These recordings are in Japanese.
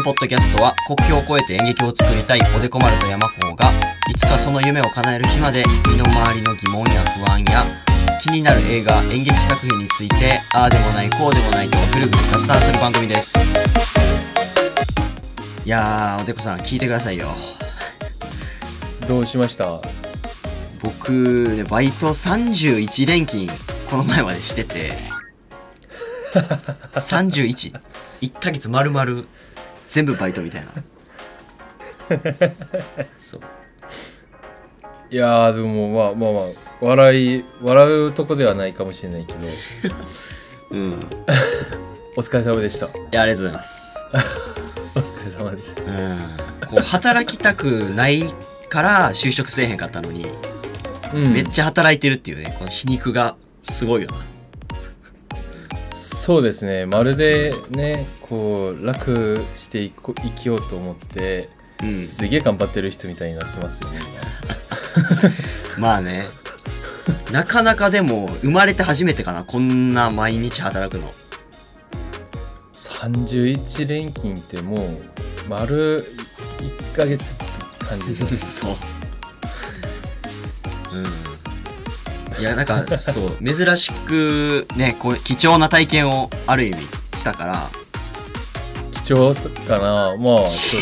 のポッドキャストは国境を越えて演劇を作りたいおでこ丸と山子がいつかその夢を叶える日まで身の回りの疑問や不安や気になる映画演劇作品についてああでもないこうでもないとぐるぐる雑談する番組です。いやーおでこさん聞いてくださいよ。どうしました？僕ねバイト31連勤この前までしてて。31?1 ヶ月丸々全部バイトみたいな。そう。いやーでもまあまあまあ笑い笑うとこではないかもしれないけど。うん。いお疲れ様でした。やありがとうございます。お疲れ様でした。うん。こう働きたくないから就職せえへんかったのに、うん。めっちゃ働いてるっていうねこの皮肉がすごいよなそうですね。まるでねこう楽していこ生きようと思って、うん。すげえ頑張ってる人みたいになってますよね まあね。なかなかでも生まれて初めてかなこんな毎日働くの。今31連勤ってもう丸1ヶ月って感じで。そう。うんいやなんかそう珍しくねこう貴重な体験をある意味したから。貴重かな。まあそう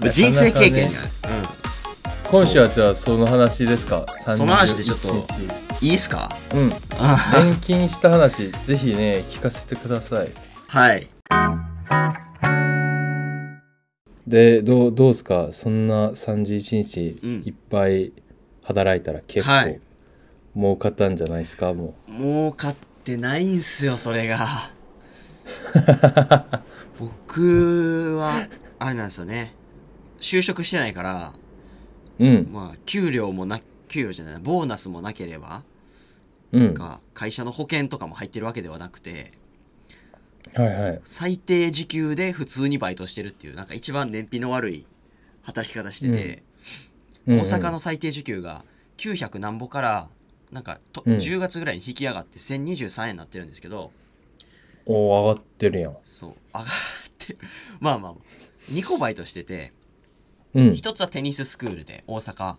だね。人生経験なかなかが、今週はじゃあその話ですか？その話でちょっと31うん、いいっすか？日うん。錬金した話ぜひね聞かせてください。はい。でどうどうですか？そんな31日うん。いっぱい働いたら結構、はい儲かったんじゃないですか？も儲かってないんすよそれが。僕はあれなんですよね。就職してないからううん。まあ給料もな給料じゃないボーナスもなければうん。か会社の保険とかも入ってるわけではなくてはいはい。最低時給で普通にバイトしてるっていうなんか一番燃費の悪い働き方してて、うん。うん大阪の最低時給が900何ぼからなんかと、うん。10月ぐらいに引き上がって1023円になってるんですけどおー上がってるやん。そう上がって まあまあ2個バイトしててうん。一つはテニススクールで大阪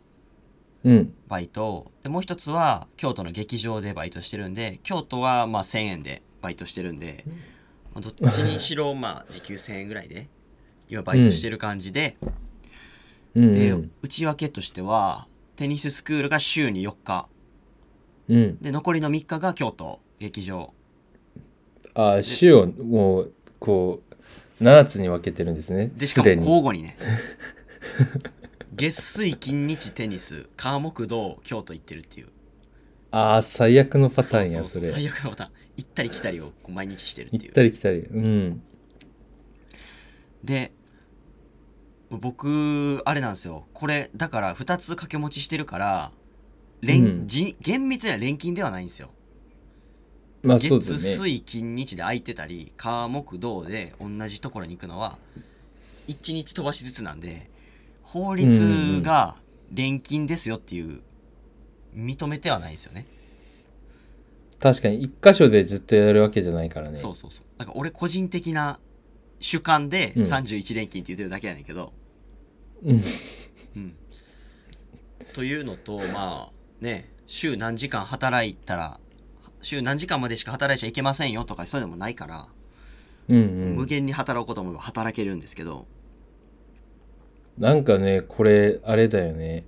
うん。バイトでもう一つは京都の劇場でバイトしてるんで京都はまあ1000円でバイトしてるんで、まあどっちにしろ まあ時給1000円ぐらいで今バイトしてる感じで、うんでうん。内訳としてはテニススクールが週に4日うん。で残りの3日が京都。劇場。あ週をもうこう7つに分けてるんですね。でしかも交互にね。月水金日テニス火木土京都行ってるっていう。ああ最悪のパターンやそうれ。最悪のパターン。行ったり来たりをこう毎日してるっていう。行ったり来たり。うん。で僕あれなんですよ。これだから2つ掛け持ちしてるから連、うん。じ厳密には連勤ではないんですよ。まあそうだ月ね。水金日で空いてたり火木土で同じところに行くのは1日飛ばしずつなんで法律が連勤ですよっていう認めてはないですよね。確かに一箇所でずっとやるわけじゃないからね。そうそうそう。だから俺個人的な主観でうん。31連勤って言ってるだけやねんけど、うん。うん、というのとまあね週何時間働いたら週何時間までしか働いちゃいけませんよとかそういうのもないから、うんうん。無限に働こうと思えば働けるんですけど。なんかねこれあれだよね。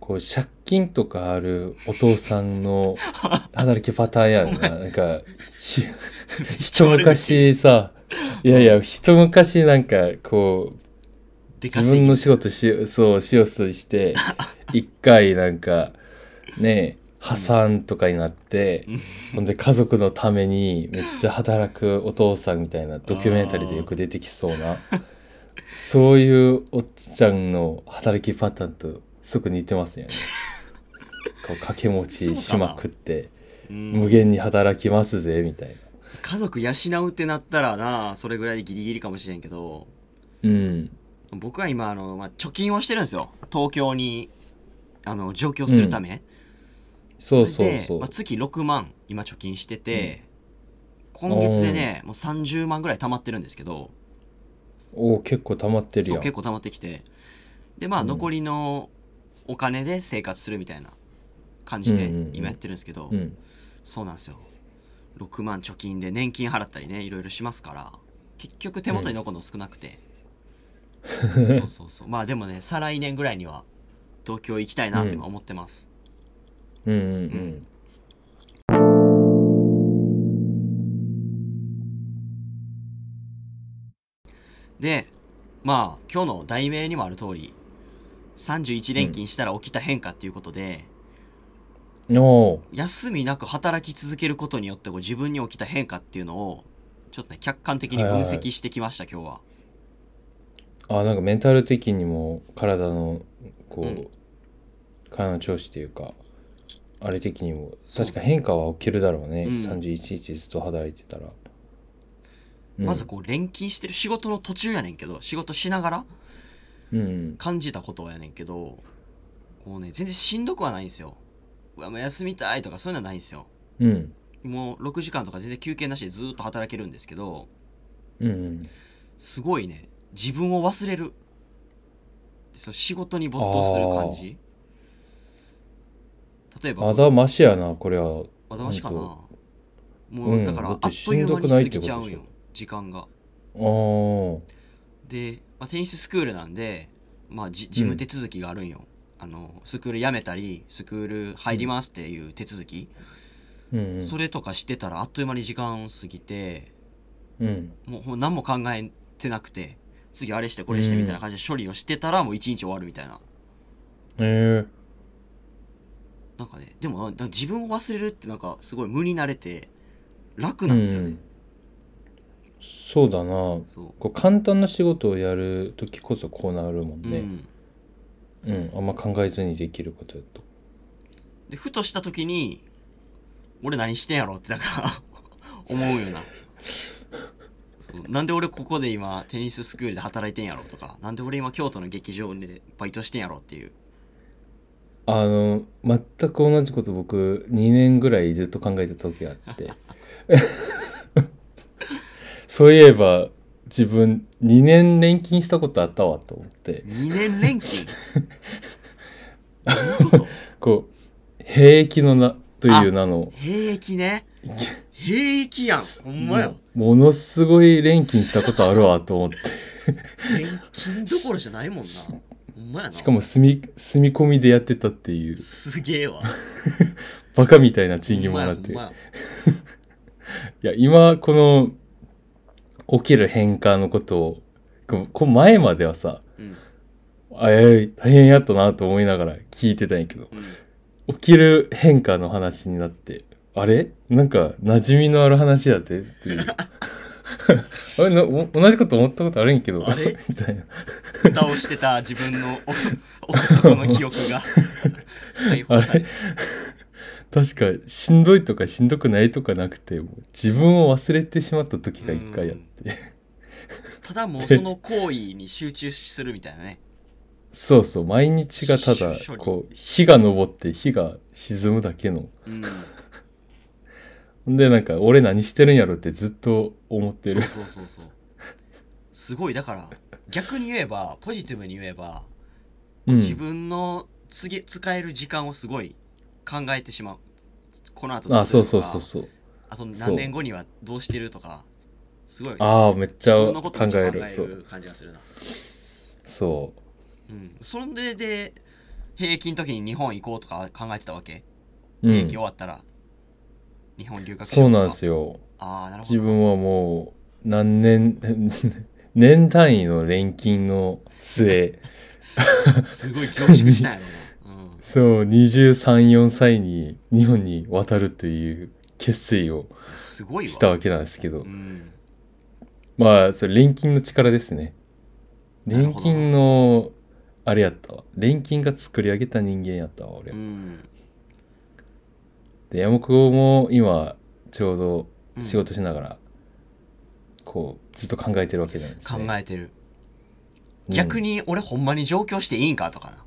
こう借金とかあるお父さんの 働きパターンやんな。なんかひ 一昔さいやいや一昔なんかこう自分の仕事しそうしようとして 一回なんかね破産とかになって、ほんで家族のためにめっちゃ働くお父さんみたいなドキュメンタリーでよく出てきそうなそういうおっちゃんの働きパターンとすぐ似てますよね。こう掛け持ちしまくってうん無限に働きますぜみたいな。家族養うってなったらなそれぐらいでギリギリかもしれんけど。うん。僕は今あの、まあ、貯金をしてるんですよ。東京にあの上京するため、そうそうそう。まあ、。月6万今貯金してて、今月でねもう30万ぐらい貯まってるんですけどおお結構溜まってるやそうん結構溜まってきて。でまあうん。残りのお金で生活するみたいな感じでうんうんうん。今やってるんですけど、うん。そうなんですよ。6万貯金で年金払ったりねいろいろしますから結局手元に残るの少なくて、そうそうそう。まあでもね再来年ぐらいには東京行きたいなって今思ってます、うんうんうんでまあ今日の題名にもある通り31連勤したら起きた変化っていうことで、おお休みなく働き続けることによって自分に起きた変化っていうのをちょっとね客観的に分析してきました、今日は。あなんかメンタル的にも体のこう、うん。体の調子っていうかあれ的にも。確か変化は起きるだろうね、うん。31日ずっと働いてたら、うん。まずこう連勤してる仕事の途中やねんけど仕事しながらうん感じたことやねんけどこうね全然しんどくはないんですよ。うわもう休みたいとかそういうのはないんですよ。うん。もう6時間とか全然休憩なしでずっと働けるんですけどうんうん。すごいね。自分を忘れる。そう仕事に没頭する感じ例えば。まだマシやなこれは。まだましかな。ほもうだからあっという間に過ぎちゃうんよ時間が。で、まあ、テニススクールなんで、まあ、じ事務手続きがあるんよ、あのスクール辞めたりスクール入りますっていう手続き、うんうん。それとかしてたらあっという間に時間過ぎてうん。もう何も考えてなくて次あれしてこれしてみたいな感じで処理をしてたらもう一日終わるみたいな。えなんかねでも自分を忘れるってなんかすごい無になれて楽ーなんですよね、うん。そうだな。そう。こう簡単な仕事をやる時こそこうなるもんね。うん、うん、あんま考えずにできることやと。でふとした時に俺何してんやろってなんか 思うよな。そう。なんで俺ここで今テニススクールで働いてんやろとかなんで俺今京都の劇場でバイトしてんやろっていうあの全く同じこと僕2年ぐらいずっと考えてた時があって。そういえば自分2年年金したことあったわと思って。2年連勤どういうこう兵役の名という名の。兵役ね。兵役やん。ほんまや。ものすごい連勤したことあるわと思って。年金どころじゃないもんなしかも住み住み込みでやってたっていう。すげえわ。バカみたいな賃金もらって。いやや。今この起きる変化のことをこ前まではさほん。あえー大変やったなと思いながら聞いてたんやけどうんうん。起きる変化の話になってあれ？なんか馴染みのある話やってっていう 同じこと思ったことあるんやけど。あれ？みたいな。蓋をしてた自分の奥奥底の記憶が。解放されて確かしんどいとかしんどくないとかなくて自分を忘れてしまった時が一回あって。ただもうその行為に集中するみたいなね。そうそう毎日がただこう日が昇って日が沈むだけの。うんでなんか俺何してるんやろってずっと思ってる。そうそうそうそう。すごいだから逆に言えばポジティブに言えば、うん。自分の次使える時間をすごい考えてしまう。この後どあそうそうそうそう。あと何年後にはどうしてるとか。すごいああめっちゃ考える。感じがするな。そう。ん。それで兵役の時に日本行こうとか考えてたわけ？う、う兵役ん終わったら日本留学しそうなんですよ。ああなるほど。自分はもう何年 年単位の錬金の末。すごい凝縮したんやろな、うん、そう234歳に日本に渡るという決意をしたわけなんですけど。うん。まあそれ錬金の力ですね。錬金のあれやったわ。錬金が作り上げた人間やったわ俺、うんで山久も今ちょうどうん。仕事しながら、こうずっと考えてるわけなんです考ねえてる。うん。逆に俺ほんまに上京していいんかとかな。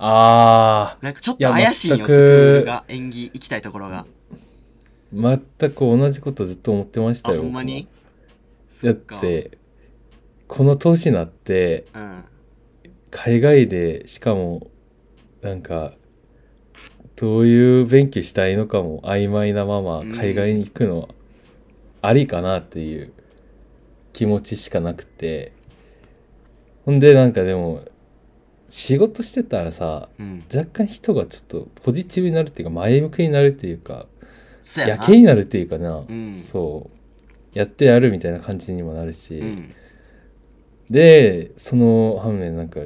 あなんかちょっと怪しいよスクールが演技行きたいところが。ー全く同じことずっと思ってましたあよほんまに？僕もやってこの年になってうん。海外でしかもなんかどういう勉強したいのかも曖昧なままうん。海外に行くのはありかなっていう気持ちしかなくて。ほんでなんかでも仕事してたらさうん。若干人がちょっとポジティブになるっていうか前向きになるっていうかやけになるっていうかな、うん。そう。やってやるみたいな感じにもなるし、うん。でその反面なんか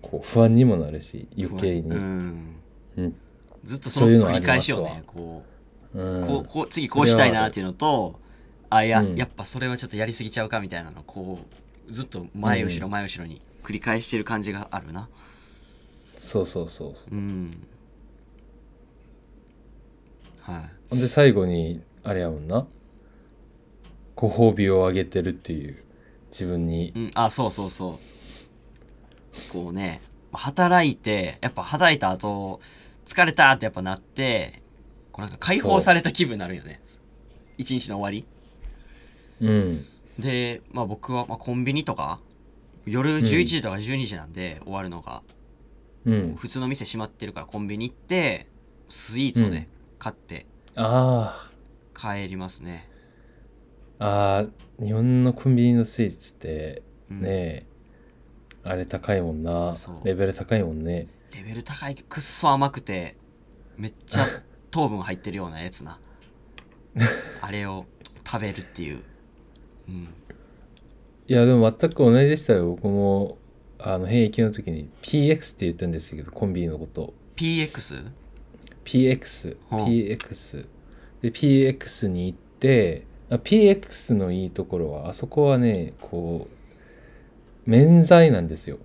こう不安にもなるし余計に、うん。うんずっとその繰り返しよねこううん。こうこう次こうしたいなっていうのとあいや、うん。やっぱそれはちょっとやりすぎちゃうかみたいなのこうずっと前後ろうん。前後ろに繰り返してる感じがあるな。そうそうそうそう。うん。はい。ほんで最後にあれやもんな。ご褒美をあげてるっていう自分に。うん、あそうそうそう。こうね働いてやっぱ働いた後疲れたってやっぱなってこうなんか解放された気分になるよね。一日の終わり。うん。で、まあ、僕は、まあ、コンビニとか夜11時とか12時なんで終わるのが、うん。普通の店閉まってるからコンビニ行ってスイーツをね、買って。あ帰りますね、ーあー日本のコンビニのスイーツってうん。ねえ、あれ高いもんな。レベル高いもんねレベル高いくっそ甘くてめっちゃ糖分入ってるようなやつな。あれを食べるっていう、うん、いやでも全く同じでしたよ。僕もあの現役の時に PX って言ったんですけどコンビニのこと。PX? PX はあ PX で PX に行ってあ PX のいいところはあそこはねこう免税なんですよ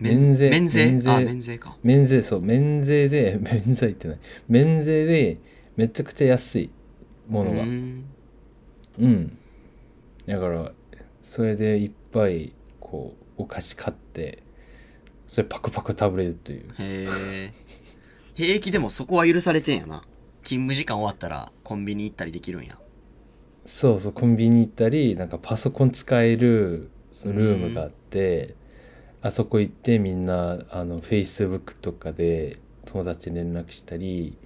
免税。免税？免税。あ免税か。免税そう免税で 免税ってない。免税でめちゃくちゃ安いものが。うん。うん。だからそれでいっぱいこうお菓子買ってそれパクパク食べれるという。へえ平気でもそこは許されてんやな。勤務時間終わったらコンビニ行ったりできるんや。そうそうコンビニ行ったりなんかパソコン使えるそのルームがあってあそこ行ってみんなあの Facebook とかで友達に連絡したり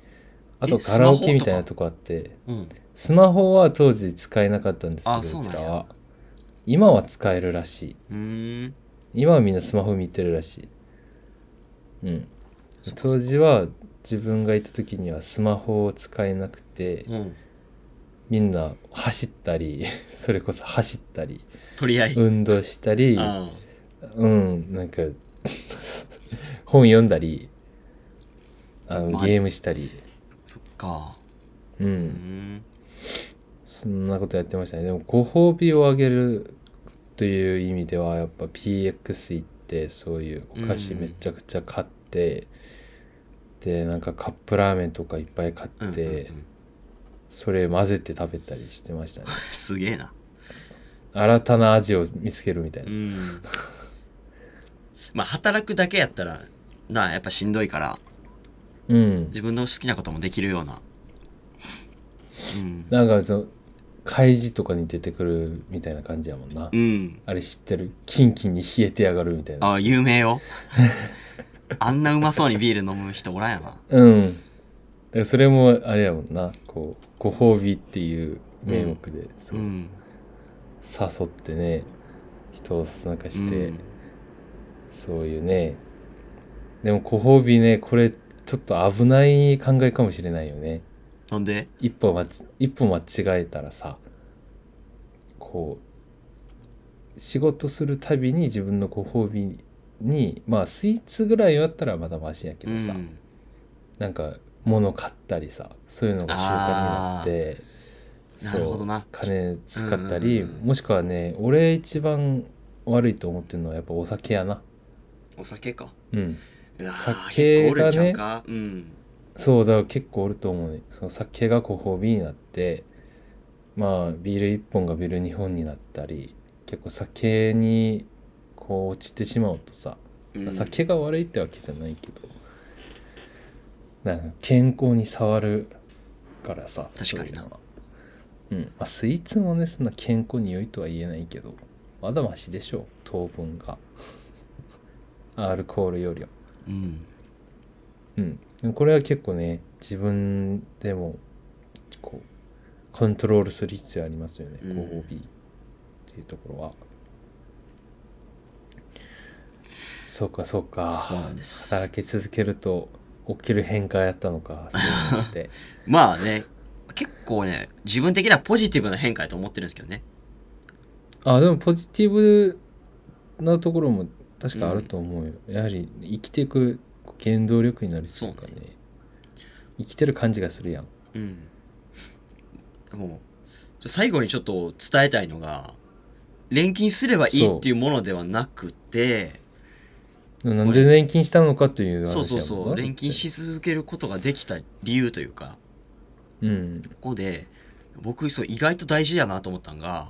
あとえカラオケみたいなとこあってうん。スマホは当時使えなかったんですけどうちらは。今は使えるらしい。今はみんなスマホ見てるらしい。うん。当時は自分がいた時にはスマホを使えなくてうん。みんな走ったり それこそ走ったり取り合い、運動したりあうんなんか本読んだりあのまあゲームしたり。そっか。ううん。んそんなことやってましたね。でもご褒美をあげるという意味ではやっぱ PX 行ってそういうお菓子うん。めちゃくちゃ買って、でなんかカップラーメンとかいっぱい買って、うんうんうん。それ混ぜて食べたりしてましたね。すげえな。新たな味を見つけるみたいうな、んまあ働くだけやったらなやっぱしんどいからうん、自分の好きなこともできるような。うん。なんかその開示とかに出てくるみたいな感じやもんな、うん。あれ知ってる？キンキンに冷えてやがるみたいな。あ有名よ。あんなうまそうにビール飲む人おらんやな。うん。だからそれもあれやもんな。こうご褒美っていう名目で、そう。うん。誘ってね人をなんかして、うんそういうね。でもご褒美ねこれちょっと危ない考えかもしれないよね。なんで？一歩間ち一歩間違えたらさこう仕事するたびに自分のご褒美にまあスイーツぐらいだったらまだマシやけどさ、うん。なんか物買ったりさそういうのが習慣になってなるほどな。金使ったり、うんうんうん。もしくはね俺一番悪いと思ってるのはやっぱお酒やなお酒か。うん。酒がね。うん。そうだから結構おると思うね。その酒がご褒美になってまあビール1本がビール2本になったり結構酒にこう落ちてしまうとさ、うん。酒が悪いってわけじゃないけどなんか健康に触るからさ確かにな。そうん。まあ、スイーツもねそんな健康に良いとは言えないけどまだマシでしょう糖分がアルコールよりは。うん。うん。でもこれは結構ね自分でもこうコントロールする必要ありますよね、うん。ご褒美っていうところは。そうかそうか。そうなんです。働き続けると起きる変化やったのかそういうのって。まあね結構ね自分的にはポジティブな変化やと思ってるんですけどね。あでもポジティブなところも確かあると思うよ、やはり生きていく原動力になるっていうかね。生きてる感じがするやん。うん。でも最後にちょっと伝えたいのが錬金すればいいっていうものではなくてなんで年金したのかというそうそうそう。錬金し続けることができた理由というか。うん。ここで僕そう意外と大事やなと思ったんが、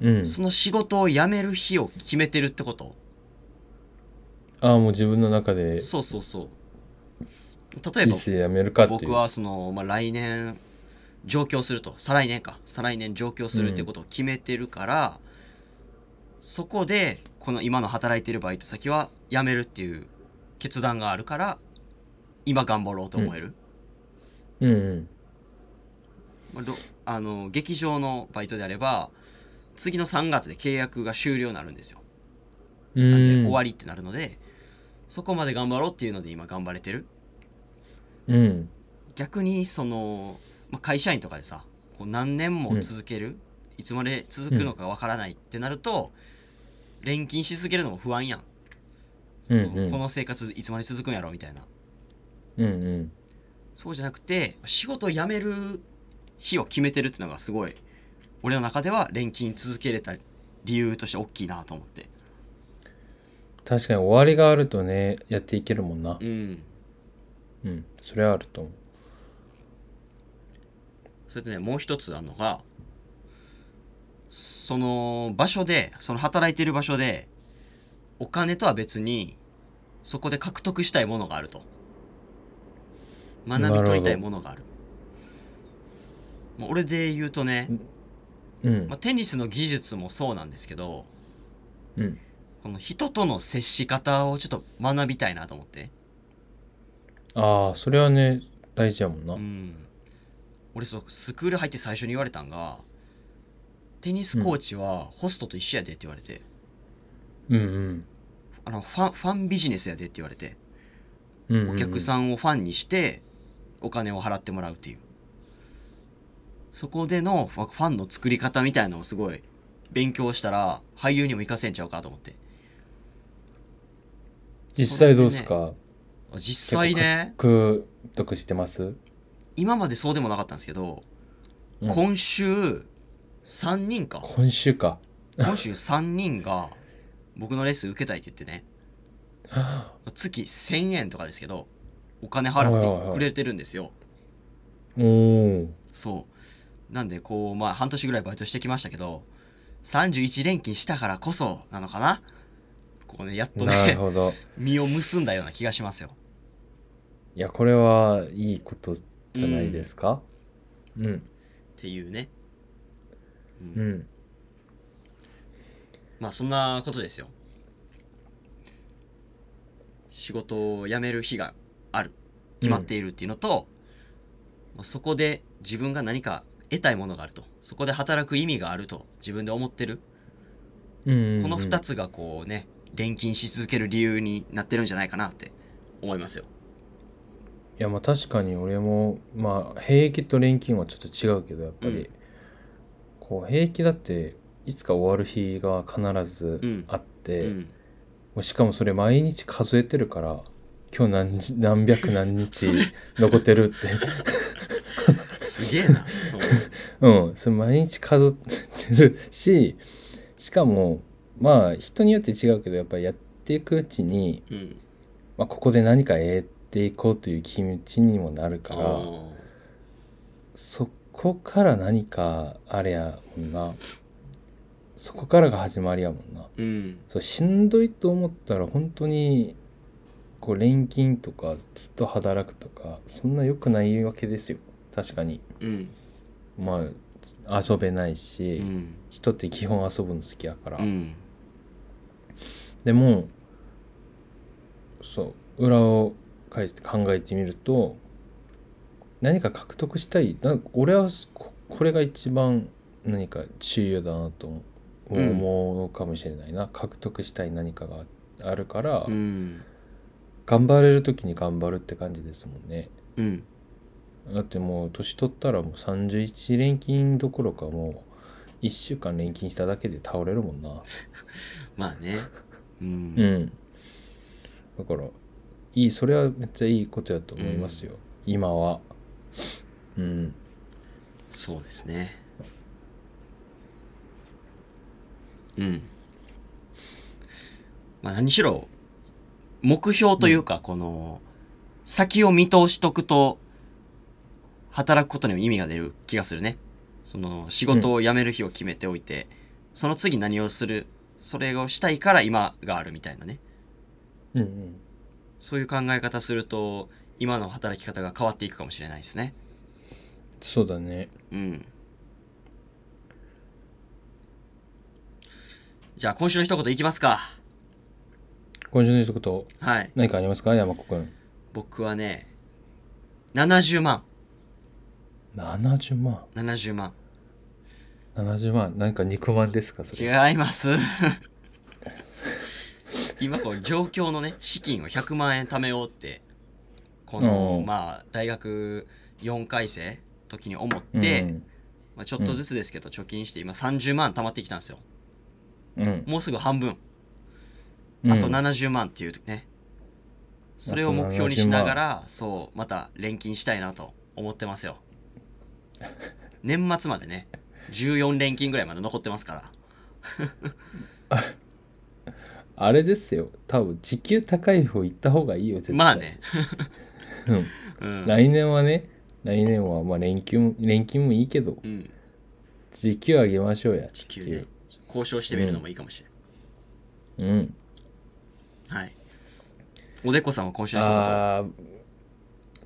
うん。その仕事を辞める日を決めてるってことああもう自分の中でそうそうそう。例えば人生やめるかっていう。僕はその、まあ、来年上京すると。再来年か。再来年上京するっていうことを決めてるから、そこでこの今の働いてるバイト先は辞めるっていう決断があるから今頑張ろうと思える、うん。うんまあどあの劇場のバイトであれば次の3月で契約が終了になるんですよ。うなんでん終わりってなるのでそこまで頑張ろうっていうので今頑張れてる？うん。逆にその、まあ、会社員とかでさこう何年も続ける、いつまで続くのかわからないってなると錬金し続けるのも不安やん、うんうん。この生活いつまで続くんやろみたいな。うんうん。そうじゃなくて仕事を辞める日を決めてるっていうのがすごい俺の中では錬金続けれた理由として大きいなと思って確かに終わりがあるとねやっていけるもんな。うん。うんそれはあると思う。それでねもう一つあるのがその場所でその働いてる場所でお金とは別にそこで獲得したいものがあると。学び解いたいものがある。まあ俺で言うとね、うん。まあ、テニスの技術もそうなんですけどうんこの人との接し方をちょっと学びたいなと思って。ああそれはね大事やもんな。うん。俺そうスクール入って最初に言われたんがテニスコーチはホストと一緒やでって言われて、うんうん。あのファンファンビジネスやでって言われて。うんうんうん。お客さんをファンにしてお金を払ってもらうっていう。そこでのファファンの作り方みたいなのをすごい勉強したら俳優にも活かせんちゃうかと思って実際どうすか？実際ね。獲得してます？今までそうでもなかったんですけど、うん。今週3人か。今週か。今週3人が僕のレッスン受けたいって言ってね。月1000円とかですけどお金払ってくれてるんですよ。おおそう。なんでこうまあ半年ぐらいバイトしてきましたけど31連勤したからこそなのかな？こうねやっとねなるほど。実を結んだような気がしますよ。いやこれはいいことじゃないですか？うん。っていうね。うん。まあそんなことですよ。仕事を辞める日がある。決まっているっていうのと、まあそこで自分が何か得たいものがあると。そこで働く意味があると自分で思ってる。うんこの2つつがこうね錬金し続ける理由になってるんじゃないかなって思いますよ。いやまあ確かに俺もまあ兵役と錬金はちょっと違うけどやっぱり、うん。こう兵役だっていつか終わる日が必ずあって、うん。もうしかもそれ毎日数えてるから今日何日 何百何日残ってるって。すげえな。うん。それ毎日数えてるししかもまあ人によって違うけどやっぱりやっていくうちに、うん。まあ、ここで何か得ていこうという気持ちにもなるからあそこから何かあれやもんな。そこからが始まりやもんな。ーうん。そうしんどいと思ったら本当にこう錬金とかずっと働くとかそんな良くないわけですよ。確かに。うん。まあ遊べないし、うん。人って基本遊ぶの好きやから、うんでもそう裏を返して考えてみると何か獲得したい。な俺はここれが一番何か重要だなと思うかもしれないな、獲得したい何かがあるから、うん。頑張れる時に頑張るって感じですもんね。うん。だってもう年取ったらもう31連勤どころかもう1週間連勤しただけで倒れるもんな。まあねうん。うん。だからいいそれはめっちゃいいことやと思いますよ、今は。うん。そうですね。うん。まあ何しろ目標というか、この先を見通しとくと働くことにも意味が出る気がするね。その仕事を辞める日を決めておいて、その次何をするそれをしたいから今があるみたいなね。うんうん。そういう考え方すると今の働き方が変わっていくかもしれないですね。そうだね。うん。じゃあ今週の一言いきますか。今週の一言。はい。何かありますか？山子くん。僕はね70万。70万。70万70万何か肉まんですかそれ？違います。今こう状況のね資金を100万円貯めようってこのうん。まあ大学4回生時に思って、うん。まあ、ちょっとずつですけど貯金して今30万貯まってきたんですよ。うん。もうすぐ半分。うん。あと70万っていうね、それを目標にしながらそうまた錬金したいなと思ってますよ。年末までね14連勤ぐらいまで残ってますから。あれですよ。多分時給高い方行った方がいいよ絶対。まあね、うん。うん。来年はね来年はまあ連休も連勤もいいけどうん、時給上げましょうや。地球で交渉してみるのもいいかもしれうん。ない、はい。おでこさんは今週のあー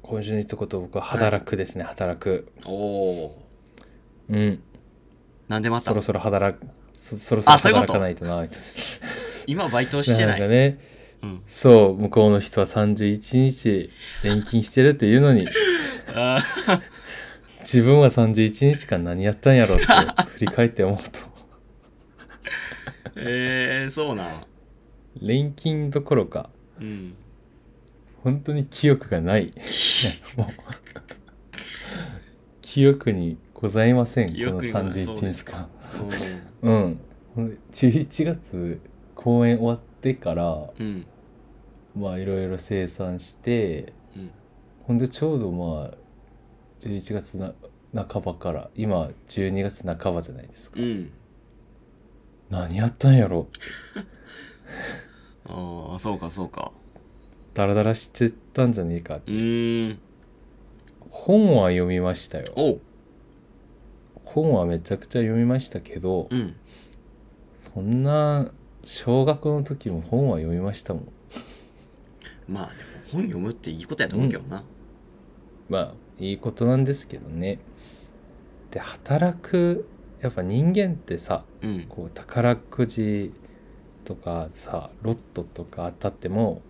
今週の一言僕は働くですね、働く。おおー。うんなんでまた？そろそろ働くそそろそろ働かないとな。今バイトしてななんいかねうん。そう向こうの人は31日連勤してるっていうのに。あ自分は31日間何やったんやろって振り返って思うと。ーえー、そうなん。錬金どころかうん。本当に記憶がない。もう。記憶にございません。この記憶にはそう31です日間うん。うん。ほんで11月公演終わってからうん。まあいろいろ生産してうん。ほんでちょうどまあ11月な半ばから今12月半ばじゃないですか。うん。何やったんやろ。ああそうかそうか。ダラダラしてたんじゃねえかうーん。本は読みましたよ本はめちゃくちゃ読みましたけどうん。そんな小学の時も本は読みましたもん。まあでも本読むっていいことやと思うけどな。まあいいことなんですけどね。で働くやっぱ人間ってさうん。こう宝くじとかさロットとか当たっても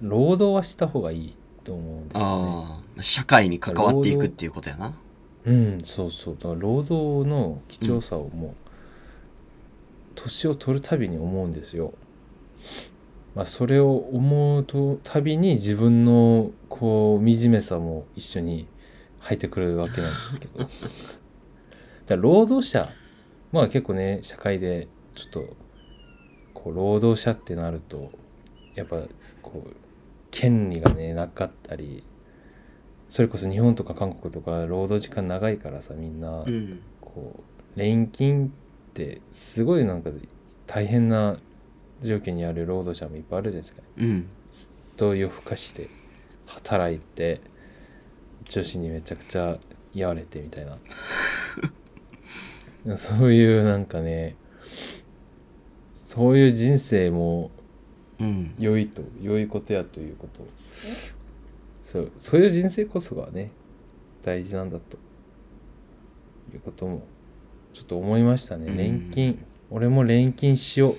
労働はした方がいいと思うんですよね。社会に関わっていくっていうことやなうんそうそうだから労働の貴重さをもう、年を取るたびに思うんですよ。まあ、それを思うとたびに自分のこう惨めさも一緒に入ってくるわけなんですけど だ労働者まあ結構ね社会でちょっとこう労働者ってなるとやっぱこう権利がねなかったりそれこそ日本とか韓国とか労働時間長いからさみんなうん。こう錬金ってすごいなんか大変な状況にある労働者もいっぱいあるじゃないですか。うん。と夜更かしで働いて女子にめちゃくちゃ言われてみたいな。そういうなんかねそういう人生もうん良いと良いことやということ。そうそういう人生こそがね大事なんだということもちょっと思いましたね。うん。錬金。俺も錬金しよう。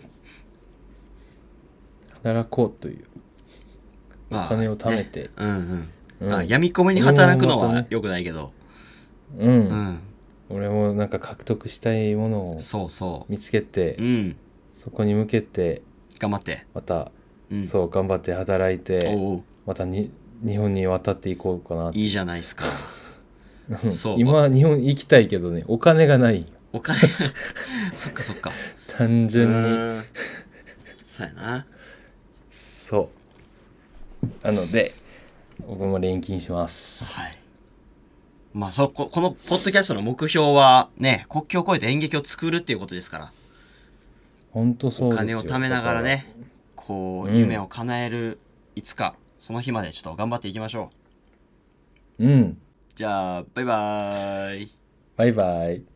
働こうという。おまあ。金を貯めて、うんうん。うん。あ、闇込みに働くの俺もまたねは良くないけど。うん。うん。俺もなんか獲得したいものをそうそ見つけて、う。うん。そこに向けて頑張って。また、うん。そう頑張って働いてまたに日本に渡っていこうかないいじゃないですか。そう今は日本行きたいけどねお金がないよお金 そっかそっか。単純にうんそうやな。そうなので僕も錬金しますはい。まあそこ、このポッドキャストの目標はね、国境を越えて演劇を作るっていうことですから。本当そうおですよ。金を貯めながらね、こう、うん夢を叶える、いつか、その日までちょっと頑張っていきましょう。うん。じゃあ、バイバーイ。バイバイ